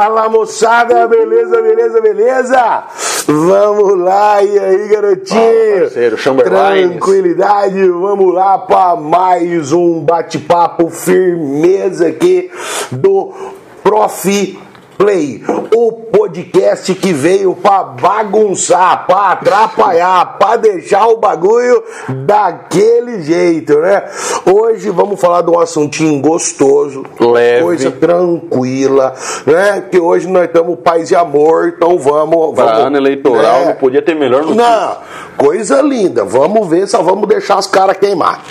Fala moçada, beleza, beleza, beleza? Vamos lá, e aí garotinho? parceiro, Chamberlain. Tranquilidade, vamos lá para mais um bate-papo firmeza aqui do Prof. Play, o podcast que veio para bagunçar, para atrapalhar, para deixar o bagulho daquele jeito, né? Hoje vamos falar de um assuntinho gostoso, Leve. coisa tranquila, né? Que hoje nós estamos paz e amor, então vamos. Vamos ano eleitoral É. não podia ter melhor notícia. Não, coisa linda. Vamos ver, só vamos deixar os caras queimar.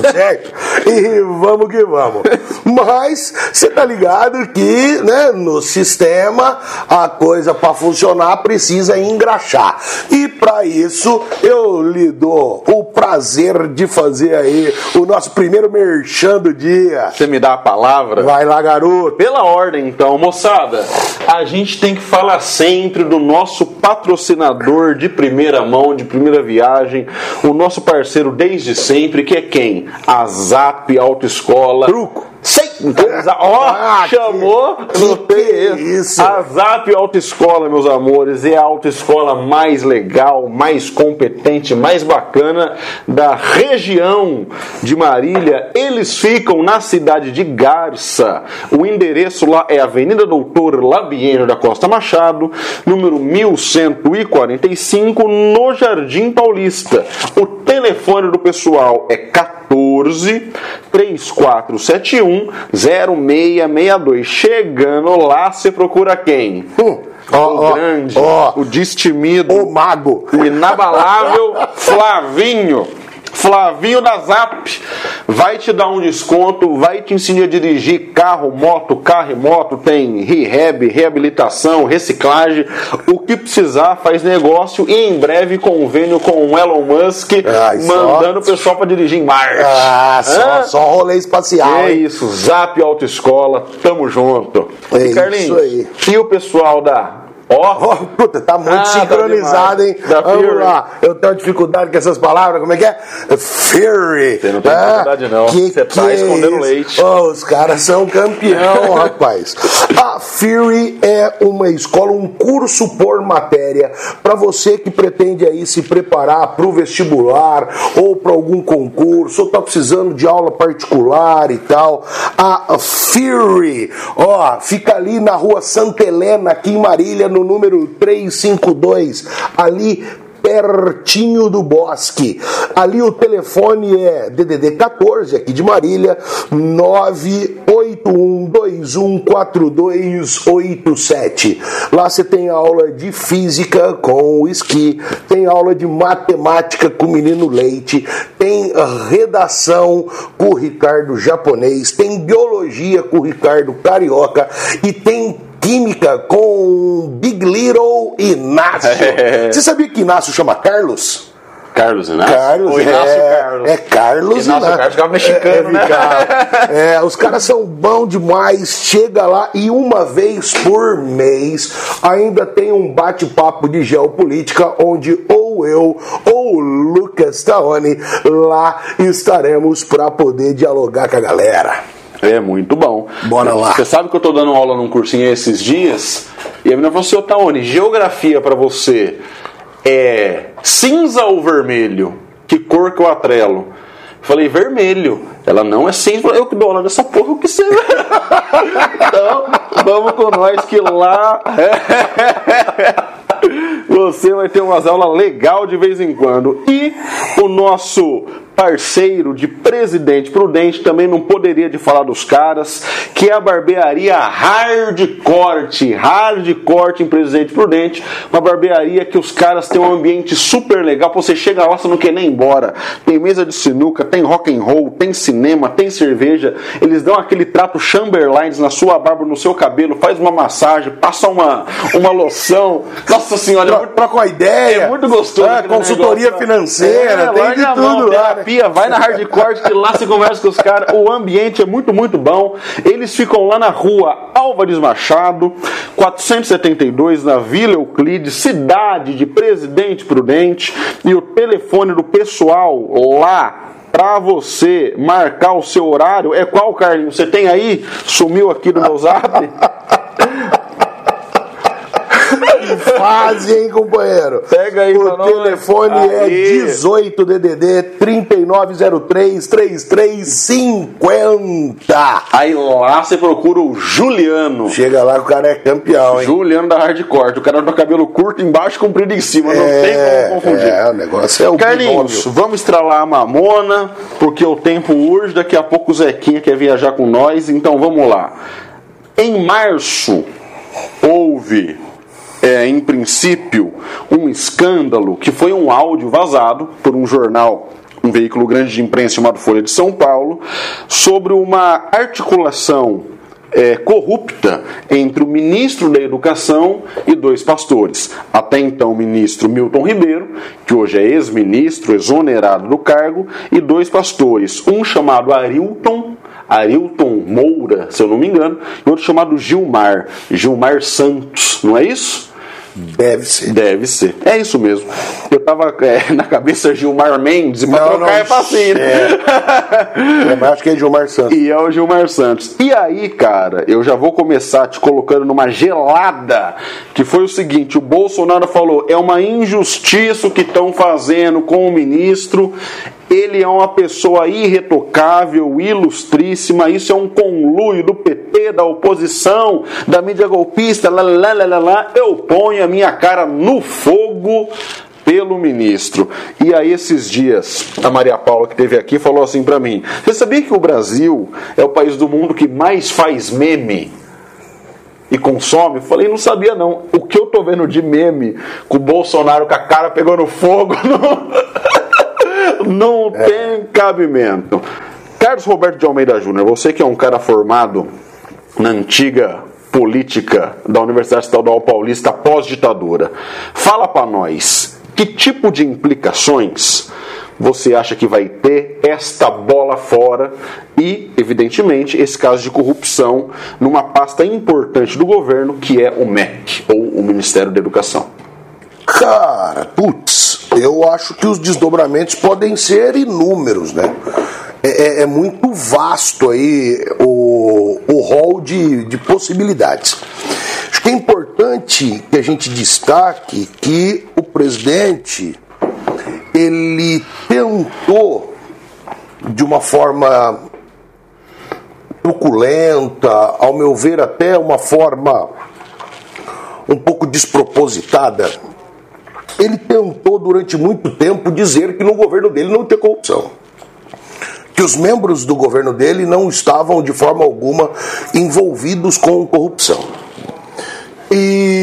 Certo? E vamos que vamos. Mas você tá ligado que, né, no sistema a coisa para funcionar precisa engraxar. E para isso eu lhe dou o prazer de fazer aí o nosso primeiro merchan do dia. Você me dá a palavra? Vai lá, garoto. Pela ordem, então, moçada, a gente tem que falar sempre do nosso patrocinador de primeira mão, de primeira viagem, o nosso parceiro desde sempre, que é quem? A Zap Autoescola. Truco. Za- ó, Ah, chamou que no que é isso? A Zap Autoescola, meus amores, é a autoescola mais legal, mais competente, mais bacana da região de Marília. Eles ficam na cidade de Garça. O endereço lá é Avenida Doutor Labieno da Costa Machado, número 1145, no Jardim Paulista. O telefone do pessoal é 14 3471 0662. Chegando lá, você procura quem? Hum, o ó, grande, ó. o destemido, O mago. o inabalável Flavinho. Flavinho da Zap vai te dar um desconto, vai te ensinar a dirigir carro, moto, carro e moto, tem rehab, reabilitação, reciclagem, o que precisar, faz negócio e em breve convênio com o Elon Musk, Ai, mandando o pessoal para dirigir em Marte. Ah, só, Hã? só rolê espacial. É hein? isso, Zap Autoescola, tamo junto. É e Carlinhos, isso aí. e o pessoal da. Ó, Ó, puta, tá muito Ah, tá sincronizado, hein? demais. Da Vamos Fury. lá. Eu tenho dificuldade com essas palavras, como é que é? Fury. Você não tem Ah, dificuldade, não. Você tá é escondendo isso? leite. Ó, os caras são campeão, rapaz. A Fury é uma escola, um curso por matéria para você que pretende aí se preparar para o vestibular ou para algum concurso, ou tá precisando de aula particular e tal. A Fury, ó, fica ali na rua Santa Helena, aqui em Marília, no número 352, ali pertinho do bosque. Ali o telefone é DDD 14 aqui de Marília 981214287. Lá você tem aula de física com o esqui, tem aula de matemática com o menino Leite, tem redação com o Ricardo japonês, tem biologia com o Ricardo carioca e tem química com Big Little Inácio. Você sabia que Inácio chama Carlos? Carlos Inácio. Carlos, O Inácio é, Carlos. é Carlos Inácio Carlos ficava mexicano, é, né? ficava. É, os caras são bons demais. Chega lá e uma vez por mês ainda tem um bate-papo de geopolítica onde ou eu ou o Lucas Taone lá estaremos para poder dialogar com a galera. É muito bom. Bora lá. Você sabe que eu tô dando aula num cursinho esses dias? E a menina falou assim, ô Taone, geografia pra você é cinza ou vermelho? Que cor que eu atrelo? Falei, vermelho. Ela não é cinza. Eu que dou aula dessa porra, o que você. então, vamos com nós que lá. Você vai ter umas aulas legal de vez em quando. E o nosso parceiro de Presidente Prudente, também não poderia de falar dos caras, que é a barbearia Hard Corte. Hard Corte em Presidente Prudente, uma barbearia que os caras têm um ambiente super legal. Você chega lá, você não quer nem ir embora. Tem mesa de sinuca, tem rock and roll, tem cinema, tem cerveja. Eles dão aquele trato Chamberlain na sua barba, no seu cabelo, faz uma massagem, passa uma, uma loção. Nossa senhora, é muito Troca uma ideia. é muito gostoso. É, consultoria negócio. financeira, É, tem de a mão, tudo lá. né? Vai na hardcore que lá você conversa com os caras. O ambiente é muito, muito bom. Eles ficam lá na rua Álvares Machado, 472, na Vila Euclides, cidade de Presidente Prudente. E o telefone do pessoal lá Pra você marcar o seu horário, é qual, Carlinhos? Você tem aí? Sumiu aqui do meu zap? quase, hein, companheiro? Pega aí, O telefone é 18 DDD 3903 3350. Aí lá você procura o Juliano. Chega lá que o cara é campeão, hein? Juliano da Hardcore. O cara do cabelo curto embaixo, comprido em cima. Não tem como confundir. É, o negócio é o Carlinhos, binômio. vamos estralar a mamona, porque o tempo urge. Daqui a pouco o Zequinha quer viajar com nós, então vamos lá. Em março, houve, é, em princípio, um escândalo que foi um áudio vazado por um jornal. Um veículo grande de imprensa chamado Folha de São Paulo, sobre uma articulação é, corrupta entre o ministro da Educação e dois pastores. Até então, o ministro Milton Ribeiro, que hoje é ex-ministro, exonerado do cargo, e dois pastores, um chamado Arilton. Arilton Moura, se eu não me engano, e outro chamado Gilmar, Gilmar Santos, não é isso? Deve ser. Deve ser. É isso mesmo. Eu tava é, na cabeça Gilmar Mendes, e pra Não, trocar não, é facinho. É, mas acho que é Gilmar Santos. E é o Gilmar Santos. E aí, cara, eu já vou começar te colocando numa gelada, que foi o seguinte: o Bolsonaro falou, é uma injustiça o que estão fazendo com o ministro. Ele é uma pessoa irretocável, ilustríssima. Isso é um conluio do PT, da oposição, da mídia golpista. Lá, lá, lá, lá, lá. Eu ponho a minha cara no fogo pelo ministro. E aí esses dias, a Maria Paula que esteve aqui falou assim pra mim: "Você sabia que o Brasil é o país do mundo que mais faz meme?" E consome? Eu falei, não sabia não. O que eu tô vendo de meme com o Bolsonaro com a cara pegando fogo não, não tem cabimento. Carlos Roberto de Almeida Júnior, você que é um cara formado na antiga política da Universidade Estadual Paulista pós-ditadura, fala para nós que tipo de implicações você acha que vai ter esta bola fora e, evidentemente, esse caso de corrupção numa pasta importante do governo que é o MEC, ou o Ministério da Educação? Cara, putz, eu acho que os desdobramentos podem ser inúmeros, né? É, é- é muito vasto aí o, o rol de, de possibilidades. Acho que é importante que a gente destaque que o presidente ele tentou de uma forma truculenta, ao meu ver até uma forma um pouco despropositada, ele tentou durante muito tempo dizer que no governo dele não tinha corrupção. Que os membros do governo dele não estavam de forma alguma envolvidos com corrupção. E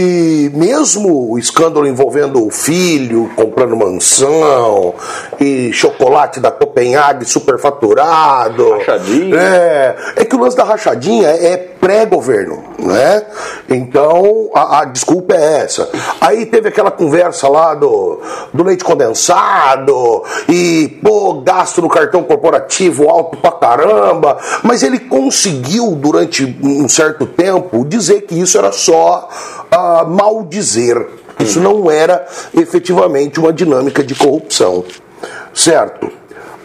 mesmo o escândalo envolvendo o filho comprando mansão e chocolate da Copenhague superfaturado. Rachadinha. É, é que o lance da rachadinha é pré-governo, né? Então a, a desculpa é essa. Aí teve aquela conversa lá do, do leite condensado e, pô, gasto no cartão corporativo alto pra caramba, mas ele conseguiu durante um certo tempo dizer que isso era só ah, mal dizer. Isso não era efetivamente uma dinâmica de corrupção, certo?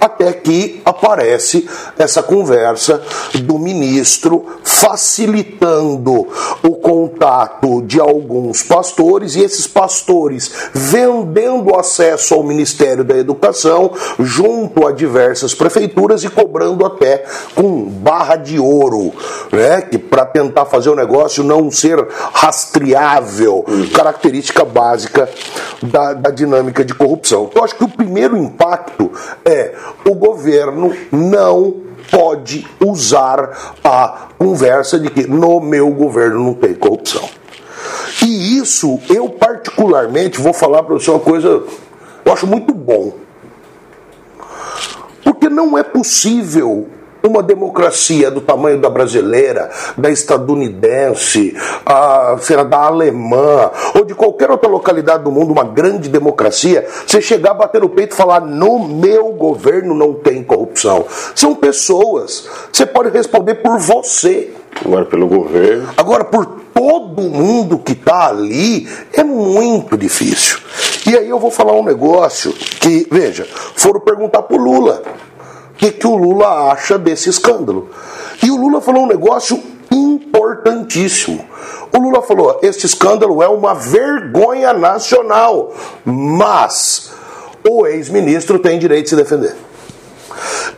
Até que aparece essa conversa do ministro facilitando o contato de alguns pastores e esses pastores vendendo acesso ao Ministério da Educação junto a diversas prefeituras e cobrando até com barra de ouro, né? Que para tentar fazer o negócio não ser rastreável, característica básica da, da dinâmica de corrupção. Então, acho que o primeiro impacto é o governo não pode usar a conversa de que no meu governo não tem corrupção. E isso, eu particularmente vou falar para você uma coisa, eu acho muito bom. Porque não é possível uma democracia do tamanho da brasileira, da estadunidense, a, será da alemã, ou de qualquer outra localidade do mundo, uma grande democracia, você chegar, bater no peito e falar: no meu governo não tem corrupção. São pessoas. Você pode responder por você. Agora pelo governo. Agora, por todo mundo que está ali, é muito difícil. E aí eu vou falar um negócio que, veja, foram perguntar Lula o que, que o Lula acha desse escândalo. E o Lula falou um negócio importantíssimo. O Lula falou: este escândalo é uma vergonha nacional, mas o ex-ministro tem direito de se defender.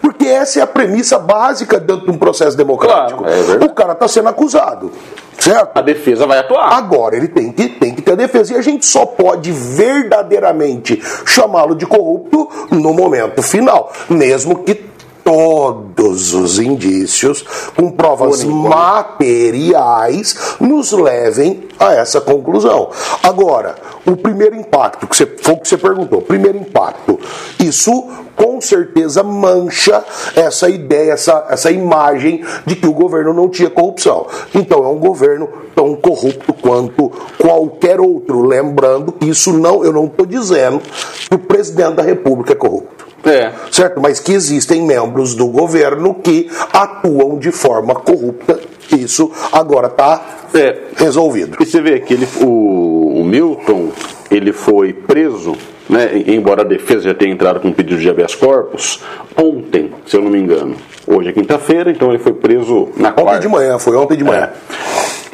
Porque essa é a premissa básica dentro de um processo democrático. Claro, é o cara está sendo acusado. Certo? A defesa vai atuar. Agora, ele tem que, tem que ter defesa. E a gente só pode verdadeiramente chamá-lo de corrupto no momento final. Mesmo que todos os indícios, com provas materiais, nos levem a essa conclusão. Agora, o primeiro impacto, que você, foi o que você perguntou, primeiro impacto, isso com certeza mancha essa ideia, essa, essa imagem de que o governo não tinha corrupção. Então é um governo tão corrupto quanto qualquer outro. Lembrando que isso não, eu não estou dizendo que o presidente da República é corrupto. É. Certo? Mas que existem membros do governo que atuam de forma corrupta. Isso agora está É. resolvido. E você vê que ele, o, o Milton ele foi preso, né, embora a defesa já tenha entrado com um pedido de habeas corpus, ontem, se eu não me engano. Hoje é quinta-feira, então ele foi preso na Ontem quarta. de manhã, foi ontem de manhã.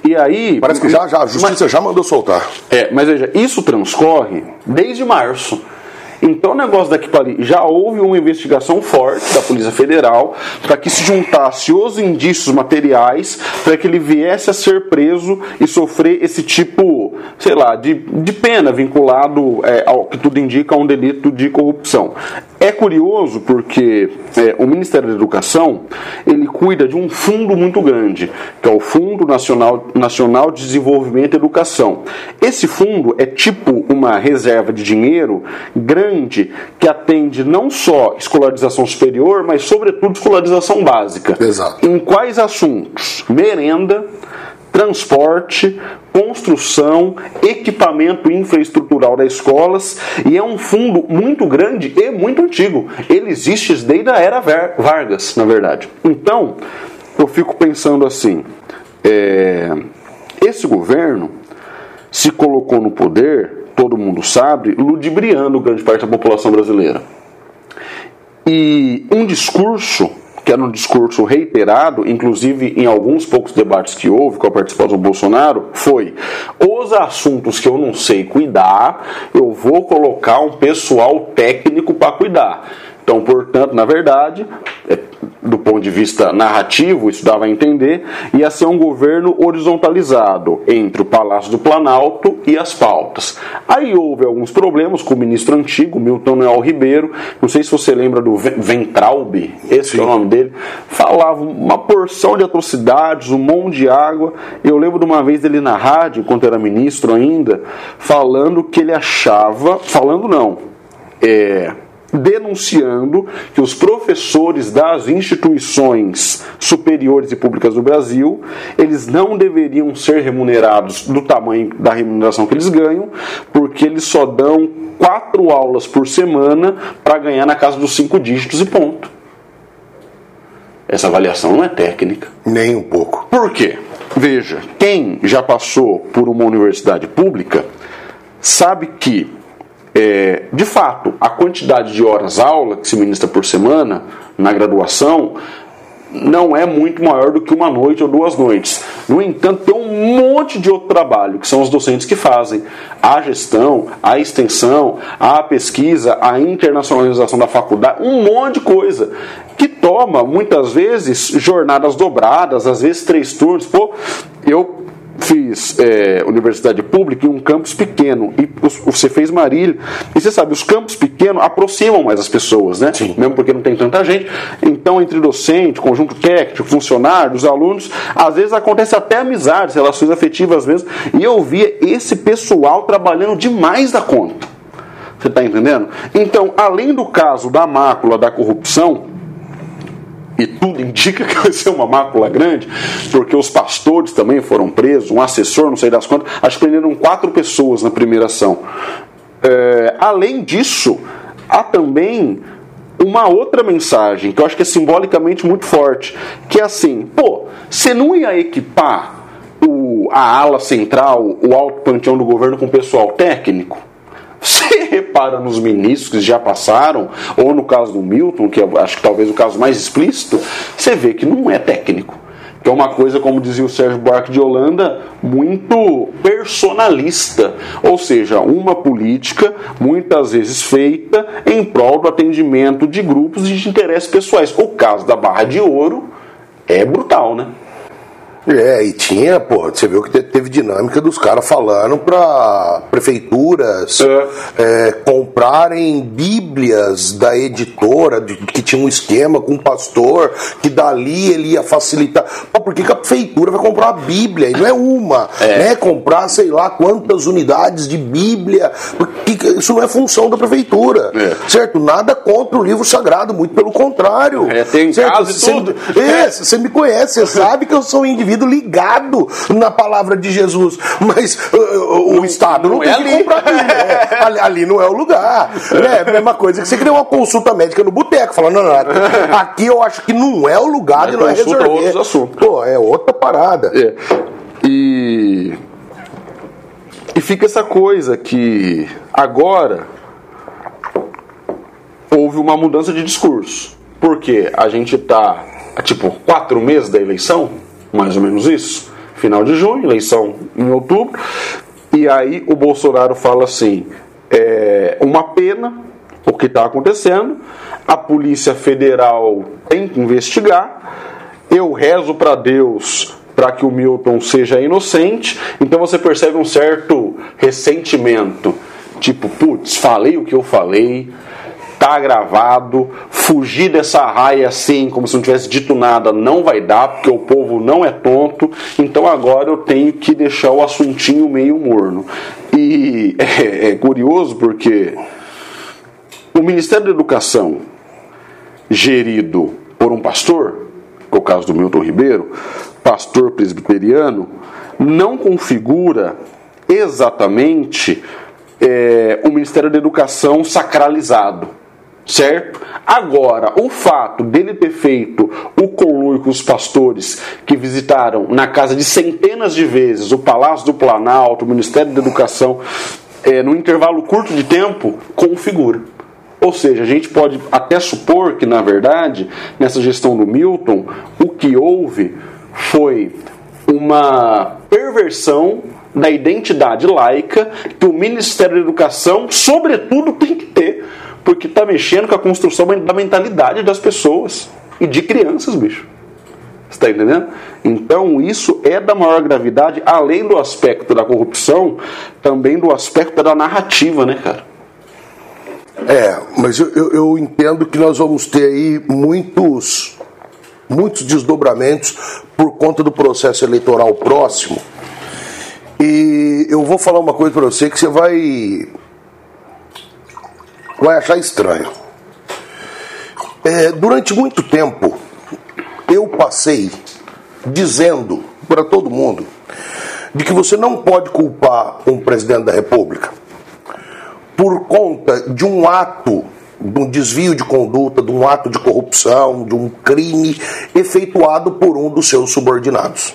É. E aí. Parece que já, já, a justiça já mandou soltar. É, mas veja, isso transcorre desde março. Então, o negócio daqui para ali, já houve uma investigação forte da Polícia Federal para que se juntasse os indícios materiais para que ele viesse a ser preso e sofrer esse tipo, sei lá, de, de pena vinculado é, ao que tudo indica a um delito de corrupção. É curioso porque é, o Ministério da Educação ele cuida de um fundo muito grande, que é o Fundo Nacional, Nacional de Desenvolvimento e Educação. Esse fundo é tipo uma reserva de dinheiro grande que atende não só escolarização superior, mas sobretudo escolarização básica. Exato. Em quais assuntos? Merenda, transporte, construção, equipamento infraestrutural das escolas e é um fundo muito grande e muito antigo. Ele existe desde a era Vargas, na verdade. Então, eu fico pensando assim: é, esse governo se colocou no poder, todo mundo sabe, ludibriando grande parte da população brasileira. E um discurso, que era um discurso reiterado, inclusive em alguns poucos debates que houve com a participação do Bolsonaro, foi: os assuntos que eu não sei cuidar, eu vou colocar um pessoal técnico para cuidar. Então, portanto, na verdade, é, do ponto de vista narrativo, isso dava a entender, ia ser um governo horizontalizado entre o Palácio do Planalto e as pautas. Aí houve alguns problemas com o ministro antigo, Milton Noel Ribeiro, não sei se você lembra do Ven- Ventralbe, esse é o nome dele, falava uma porção de atrocidades, um monte de água. Eu lembro de uma vez dele na rádio, enquanto era ministro ainda, falando que ele achava, falando não, é, denunciando que os professores das instituições superiores e públicas do Brasil, eles não deveriam ser remunerados do tamanho da remuneração que eles ganham, porque eles só dão quatro aulas por semana para ganhar na casa dos cinco dígitos e ponto. Essa avaliação não é técnica. Nem um pouco. Por quê? Veja, quem já passou por uma universidade pública sabe que, é, de fato, a quantidade de horas-aula que se ministra por semana na graduação não é muito maior do que uma noite ou duas noites. No entanto, tem um monte de outro trabalho que são os docentes que fazem a gestão, a extensão, a pesquisa, a internacionalização da faculdade, um monte de coisa que toma muitas vezes jornadas dobradas, às vezes três turnos. Pô, eu fiz é, universidade pública em um campus pequeno. E você fez Marília. E você sabe os campos pequenos aproximam mais as pessoas né? Sim. mesmo porque não tem tanta gente. Então entre docente conjunto técnico funcionário os alunos às vezes acontece até amizades relações afetivas mesmo e eu via esse pessoal trabalhando demais da conta. Você está entendendo? Então além do caso da mácula da corrupção e tudo indica que vai ser uma mácula grande, porque os pastores também foram presos, um assessor, não sei das quantas, acho que prenderam quatro pessoas na primeira ação. É, além disso, há também uma outra mensagem que eu acho que é simbolicamente muito forte, que é assim, pô, você não ia equipar o, a ala central, o alto panteão do governo com pessoal técnico? Você repara nos ministros que já passaram, ou no caso do Milton, que eu acho que talvez o caso mais explícito, você vê que não é técnico. que é uma coisa, como dizia o Sérgio Buarque de Holanda, muito personalista, ou seja, uma política muitas vezes feita em prol do atendimento de grupos de interesses pessoais. O caso da Barra de Ouro é brutal, né? É, e tinha, pô, você viu que teve dinâmica dos caras falando para prefeituras é. É, comprarem bíblias da editora, de, que tinha um esquema com o pastor, que dali ele ia facilitar. Pô, por que, que a prefeitura vai comprar uma bíblia? E não é uma, é. né? Comprar sei lá quantas unidades de bíblia. Porque isso não é função da prefeitura, é. certo? Nada contra o livro sagrado, muito pelo contrário. É, tem certo? caso você, tudo. É, você me conhece, você sabe que eu sou um indivíduo indivíduo ligado na palavra de Jesus. Mas uh, o Estado não, não tem é que ali. comprar Bíblia. É, ali, ali, não é o lugar. Né? Mesma coisa que você queria uma consulta médica no boteco, falando, não, não, aqui eu acho que não é o lugar Mas de nós resolver. outros assuntos. Pô, é outra parada. É. E... E fica essa coisa que agora houve uma mudança de discurso. Porque a gente está tipo quatro meses da eleição mais ou menos isso. Final de junho, eleição em outubro. E aí o Bolsonaro fala assim: é uma pena o que está acontecendo, a Polícia Federal tem que investigar. Eu rezo para Deus para que o Milton seja inocente. Então você percebe um certo ressentimento. Tipo, putz, falei o que eu falei, tá gravado. Fugir dessa raia assim, como se não tivesse dito nada, não vai dar, porque o povo não é tonto. Então agora eu tenho que deixar o assuntinho meio morno. E é, é curioso porque o Ministério da Educação, gerido por um pastor, que é o caso do Milton Ribeiro, pastor presbiteriano, não configura exatamente é, o Ministério da Educação sacralizado certo? Agora, o fato dele ter feito o conluio com os pastores que visitaram na casa de centenas de vezes o Palácio do Planalto, o Ministério da Educação, é, num intervalo curto de tempo, configura. Ou seja, a gente pode até supor que, na verdade, nessa gestão do Milton, o que houve foi uma perversão da identidade laica que o Ministério da Educação, sobretudo, tem que ter porque está mexendo com a construção da mentalidade das pessoas e de crianças, bicho. Está entendendo? Então isso é da maior gravidade, além do aspecto da corrupção, também do aspecto da narrativa, né, cara? É, mas eu, eu, eu entendo que nós vamos ter aí muitos, muitos desdobramentos por conta do processo eleitoral próximo. E eu vou falar uma coisa para você que você vai vai achar estranho. É, durante muito tempo, eu passei dizendo para todo mundo de que você não pode culpar um presidente da República por conta de um ato, de um desvio de conduta, de um ato de corrupção, de um crime efetuado por um dos seus subordinados.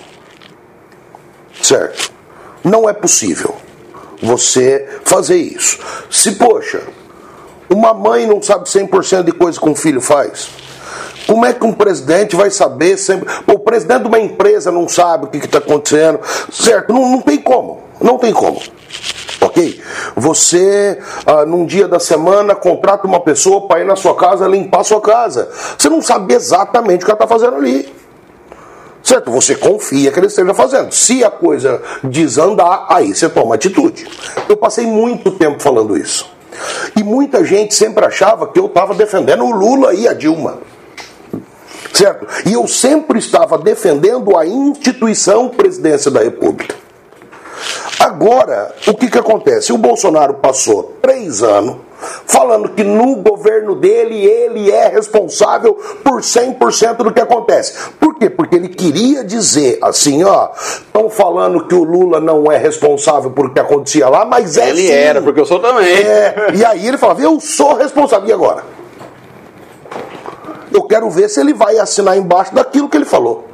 Certo? Não é possível você fazer isso. Se, poxa, uma mãe não sabe 100% de coisa que um filho faz. Como é que um presidente vai saber sempre? o presidente de uma empresa não sabe o que está acontecendo, certo? Não, não tem como, não tem como. Ok? Você, ah, num dia da semana, contrata uma pessoa para ir na sua casa limpar a sua casa. Você não sabe exatamente o que ela está fazendo ali. Certo? Você confia que ele esteja fazendo. Se a coisa desandar, aí você toma atitude. Eu passei muito tempo falando isso. E muita gente sempre achava que eu estava defendendo o Lula e a Dilma. Certo? E eu sempre estava defendendo a instituição presidência da República. Agora, o que, que acontece? O Bolsonaro passou três anos falando que no governo dele ele é responsável por 100% do que acontece. Por quê? Porque ele queria dizer assim, ó, estão falando que o Lula não é responsável por o que acontecia lá, mas é Ele sim. era, porque eu sou também. É, e aí ele falava, eu sou responsável. E agora? Eu quero ver se ele vai assinar embaixo daquilo que ele falou.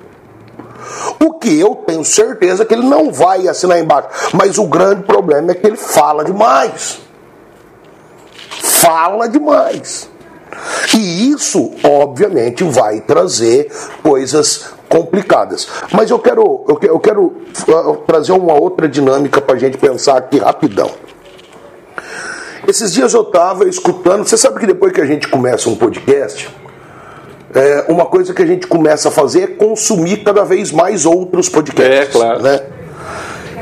O que eu tenho certeza que ele não vai assinar embaixo. Mas o grande problema é que ele fala demais fala demais. E isso, obviamente, vai trazer coisas complicadas. Mas eu quero, eu quero, eu quero uh, trazer uma outra dinâmica para a gente pensar aqui rapidão. Esses dias eu estava escutando. Você sabe que depois que a gente começa um podcast, é, uma coisa que a gente começa a fazer é consumir cada vez mais outros podcasts. É, claro. Né?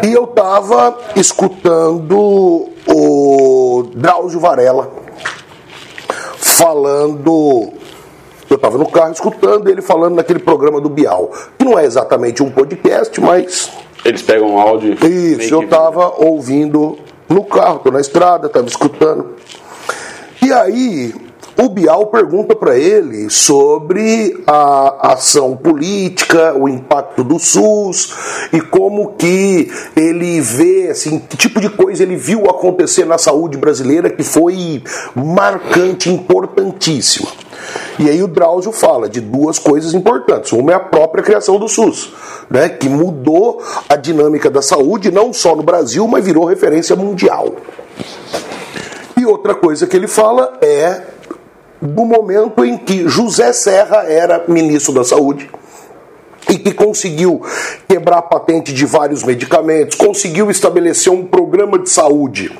E eu estava escutando o Drauzio Varela falando. Eu estava no carro escutando ele falando naquele programa do Bial, que não é exatamente um podcast, mas. Eles pegam áudio. Isso, eu estava ouvindo no carro, estou na estrada, estava escutando. E aí, o Bial pergunta para ele sobre a ação política, o impacto do SUS e como que ele vê, assim, que tipo de coisa ele viu acontecer na saúde brasileira que foi marcante, importantíssima. E aí o Drauzio fala de duas coisas importantes. Uma é a própria criação do SUS, né, que mudou a dinâmica da saúde não só no Brasil, mas virou referência mundial. E outra coisa que ele fala é do momento em que José Serra era ministro da Saúde e que conseguiu quebrar a patente de vários medicamentos, conseguiu estabelecer um programa de saúde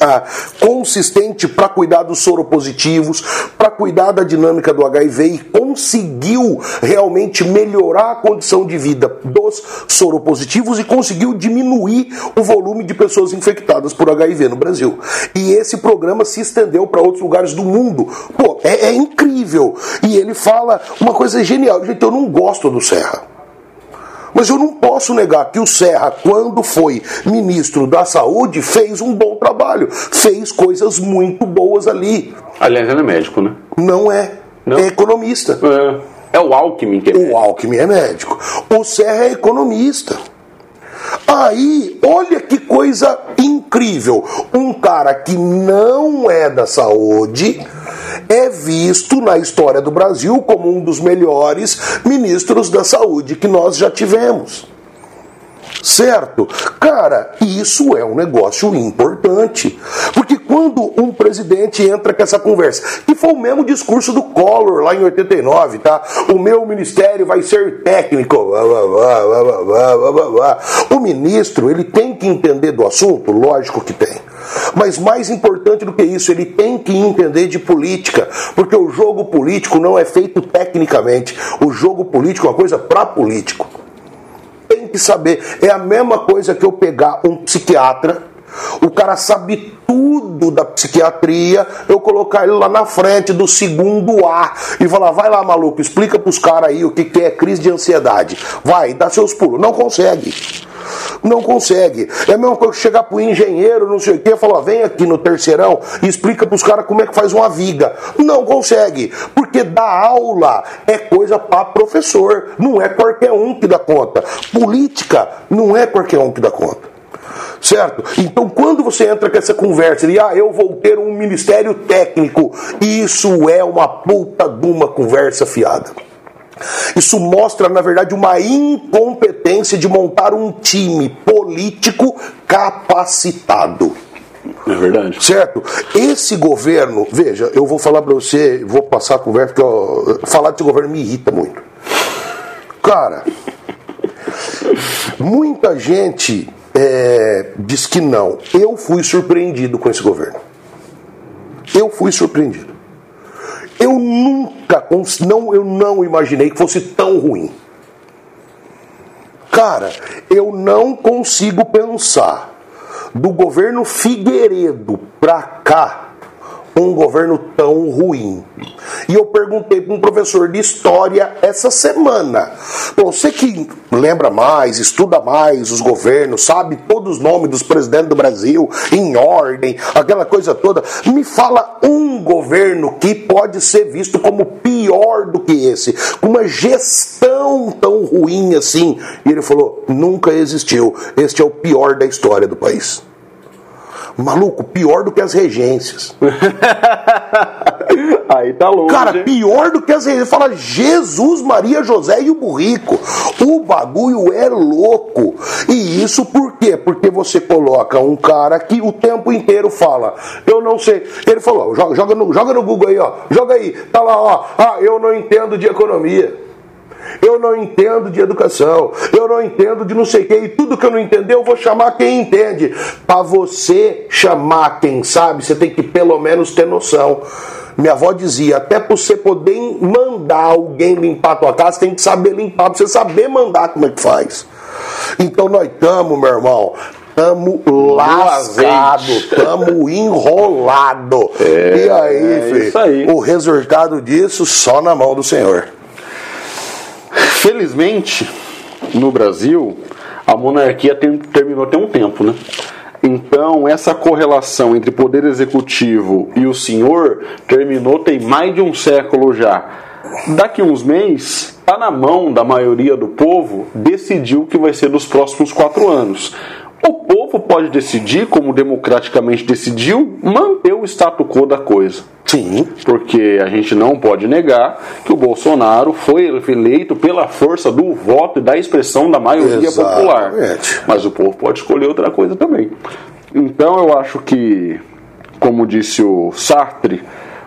ah, consistente para cuidar dos soropositivos, para cuidar da dinâmica do HIV e conseguiu realmente melhorar a condição de vida dos soropositivos e conseguiu diminuir o volume de pessoas infectadas por HIV no Brasil. E esse programa se estendeu para outros lugares do mundo. Pô, é, é incrível. E ele fala uma coisa genial. Gente, eu não gosto do Serra. Mas eu não posso negar que o Serra, quando foi ministro da Saúde, fez um bom trabalho, fez coisas muito boas ali. Aliás, ele é médico, né? Não é. Não. É economista. É. é o Alckmin que é médico. O Alckmin é médico. O Serra é economista. Aí, olha que coisa incrível. Um cara que não é da saúde é visto na história do Brasil como um dos melhores ministros da saúde que nós já tivemos. Certo? Cara, isso é um negócio importante. Porque quando um presidente entra com essa conversa, que foi o mesmo discurso do Collor lá em 89, tá? O meu ministério vai ser técnico. O ministro, ele tem que entender do assunto? Lógico que tem. Mas mais importante do que isso, ele tem que entender de política, porque o jogo político não é feito tecnicamente. O jogo político é uma coisa para político. Tem que saber. É a mesma coisa que eu pegar um psiquiatra, o cara sabe tudo da psiquiatria, eu colocar ele lá na frente do segundo A e falar: vai lá, maluco, explica pros caras aí o que, que é crise de ansiedade. Vai, dá seus pulos. Não consegue. Não consegue. É a mesma coisa que chegar pro engenheiro, não sei o quê, falar, vem aqui no terceirão e explica pros caras como é que faz uma viga. Não consegue. Porque dar aula é coisa para professor. Não é qualquer um que dá conta. Política não é qualquer um que dá conta. Certo? Então, quando você entra com essa conversa de, ah, eu vou ter um ministério técnico, isso é uma puta de uma conversa fiada. Isso mostra, na verdade, uma incompetência de montar um time político capacitado. É verdade. Certo? Esse governo, veja, eu vou falar para você, vou passar a conversa, porque eu, falar desse governo me irrita muito. Cara, muita gente é, diz que não. Eu fui surpreendido com esse governo. Eu fui surpreendido. Eu nunca, não, eu não imaginei que fosse tão ruim. Cara, eu não consigo pensar do governo Figueiredo pra cá um governo tão ruim. E eu perguntei para um professor de história essa semana. Você que lembra mais, estuda mais os governos, sabe todos os nomes dos presidentes do Brasil em ordem, aquela coisa toda, me fala um governo que pode ser visto como pior do que esse, com uma gestão tão ruim assim. E ele falou: nunca existiu. Este é o pior da história do país. Maluco, pior do que as regências. Aí tá louco. Cara, pior do que as regências. Fala Jesus, Maria, José e o burrico. O bagulho é louco. E isso por quê? Porque você coloca um cara que o tempo inteiro fala, eu não sei. Ele falou, joga, joga, no, joga no Google aí, ó. Joga aí. Tá lá, ó. Ah, eu não entendo de economia. Eu não entendo de educação, eu não entendo de não sei o que, e tudo que eu não entender eu vou chamar quem entende. Para você chamar quem sabe, você tem que pelo menos ter noção. Minha avó dizia, até para você poder mandar alguém limpar a tua casa, tem que saber limpar, para você saber mandar como é que faz. Então nós estamos, meu irmão, Tamo lascado, tamo enrolado. É, e aí, é filho, aí, o resultado disso só na mão do Senhor. Felizmente, no Brasil, a monarquia tem, terminou tem um tempo, né? Então, essa correlação entre poder executivo e o senhor terminou tem mais de um século já. Daqui uns meses, está na mão da maioria do povo decidir o que vai ser dos próximos quatro anos. O povo pode decidir, como democraticamente decidiu, manter o status quo da coisa. Sim. Porque a gente não pode negar que o Bolsonaro foi eleito pela força do voto e da expressão da maioria Exatamente. popular. Mas o povo pode escolher outra coisa também. Então eu acho que, como disse o Sartre,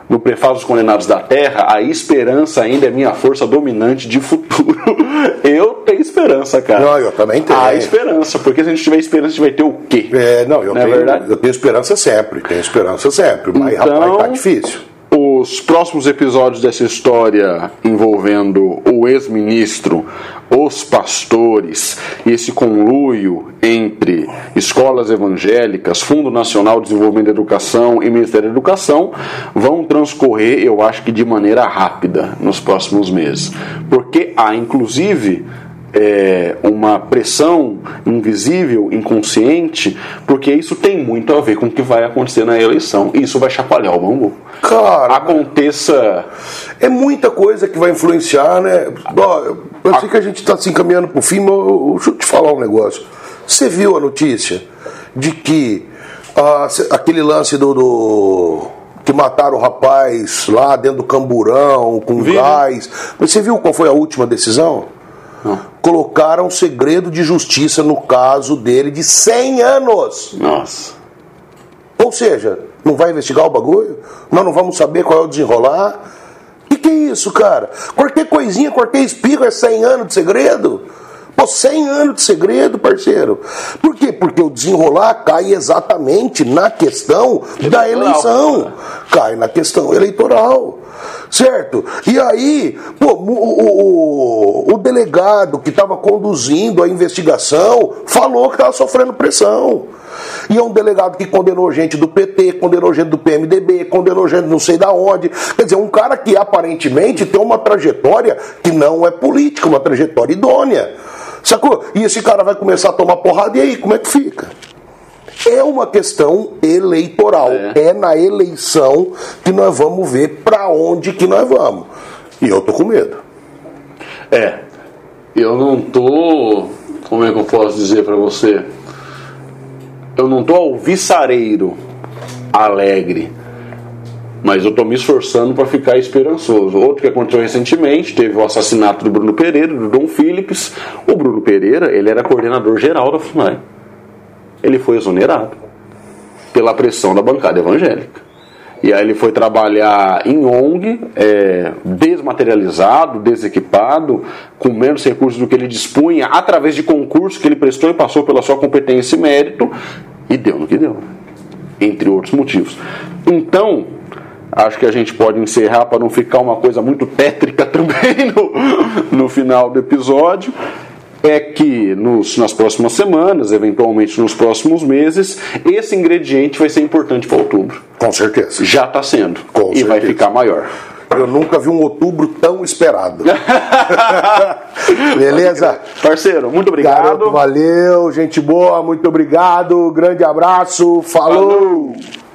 no prefácio dos Condenados da Terra, a esperança ainda é minha força dominante de futuro. eu tenho esperança, cara. Não, eu também tenho. A esperança, porque se a gente tiver esperança, a gente vai ter o quê? É, não, eu, não é tenho, é eu tenho esperança sempre, tenho esperança sempre, mas então, rapaz, tá difícil os próximos episódios dessa história envolvendo o ex-ministro, os pastores esse conluio entre escolas evangélicas, Fundo Nacional de Desenvolvimento da Educação e Ministério da Educação vão transcorrer, eu acho que de maneira rápida nos próximos meses. Porque há, inclusive, é, uma pressão invisível, inconsciente, porque isso tem muito a ver com o que vai acontecer na eleição. E isso vai chacoalhar o bambu. Cara, aconteça. É muita coisa que vai influenciar, né? eu sei que a gente está se encaminhando para o fim, mas deixa eu te falar um negócio. Você viu a notícia de que ah, aquele lance do, do que mataram o rapaz lá dentro do camburão, com Vi. gás. Mas você viu qual foi a última decisão? Colocaram segredo de justiça no caso dele de 100 anos. Nossa. Ou seja, não vai investigar o bagulho? Nós não vamos saber qual é o desenrolar? O que, que é isso, cara? Qualquer coisinha, qualquer espigo é 100 anos de segredo? Pô, 100 anos de segredo, parceiro. Por quê? Porque o desenrolar cai exatamente na questão da eleição. Cai na questão eleitoral. Certo? E aí, pô, o, o, o delegado que estava conduzindo a investigação falou que estava sofrendo pressão. E é um delegado que condenou gente do PT, condenou gente do PMDB, condenou gente não sei da onde. Quer dizer, um cara que aparentemente tem uma trajetória que não é política, uma trajetória idônea. Sacou? E esse cara vai começar a tomar porrada, e aí, como é que fica? É uma questão eleitoral. É, é na eleição que nós vamos ver para onde que nós vamos. E eu tô com medo. É. Eu não tô. Como é que eu posso dizer para você? Eu não tô alvissareiro alegre. Mas eu tô me esforçando para ficar esperançoso. Outro que aconteceu recentemente, teve o assassinato do Bruno Pereira, do Dom Phillips. O Bruno Pereira, ele era coordenador geral da FUNAI ele foi exonerado pela pressão da bancada evangélica. E aí ele foi trabalhar em ONG, é, desmaterializado, desequipado, com menos recursos do que ele dispunha, através de concurso que ele prestou e passou pela sua competência e mérito, e deu no que deu, entre outros motivos. Então, acho que a gente pode encerrar para não ficar uma coisa muito tétrica também no, no final do episódio é que nos, nas próximas semanas, eventualmente nos próximos meses, esse ingrediente vai ser importante para outubro. Com certeza. Já está sendo. Com e certeza. vai ficar maior. Eu nunca vi um outubro tão esperado. Beleza? Parceiro, muito obrigado. Garoto, valeu, gente boa, muito obrigado. Grande abraço. Falou. Falou.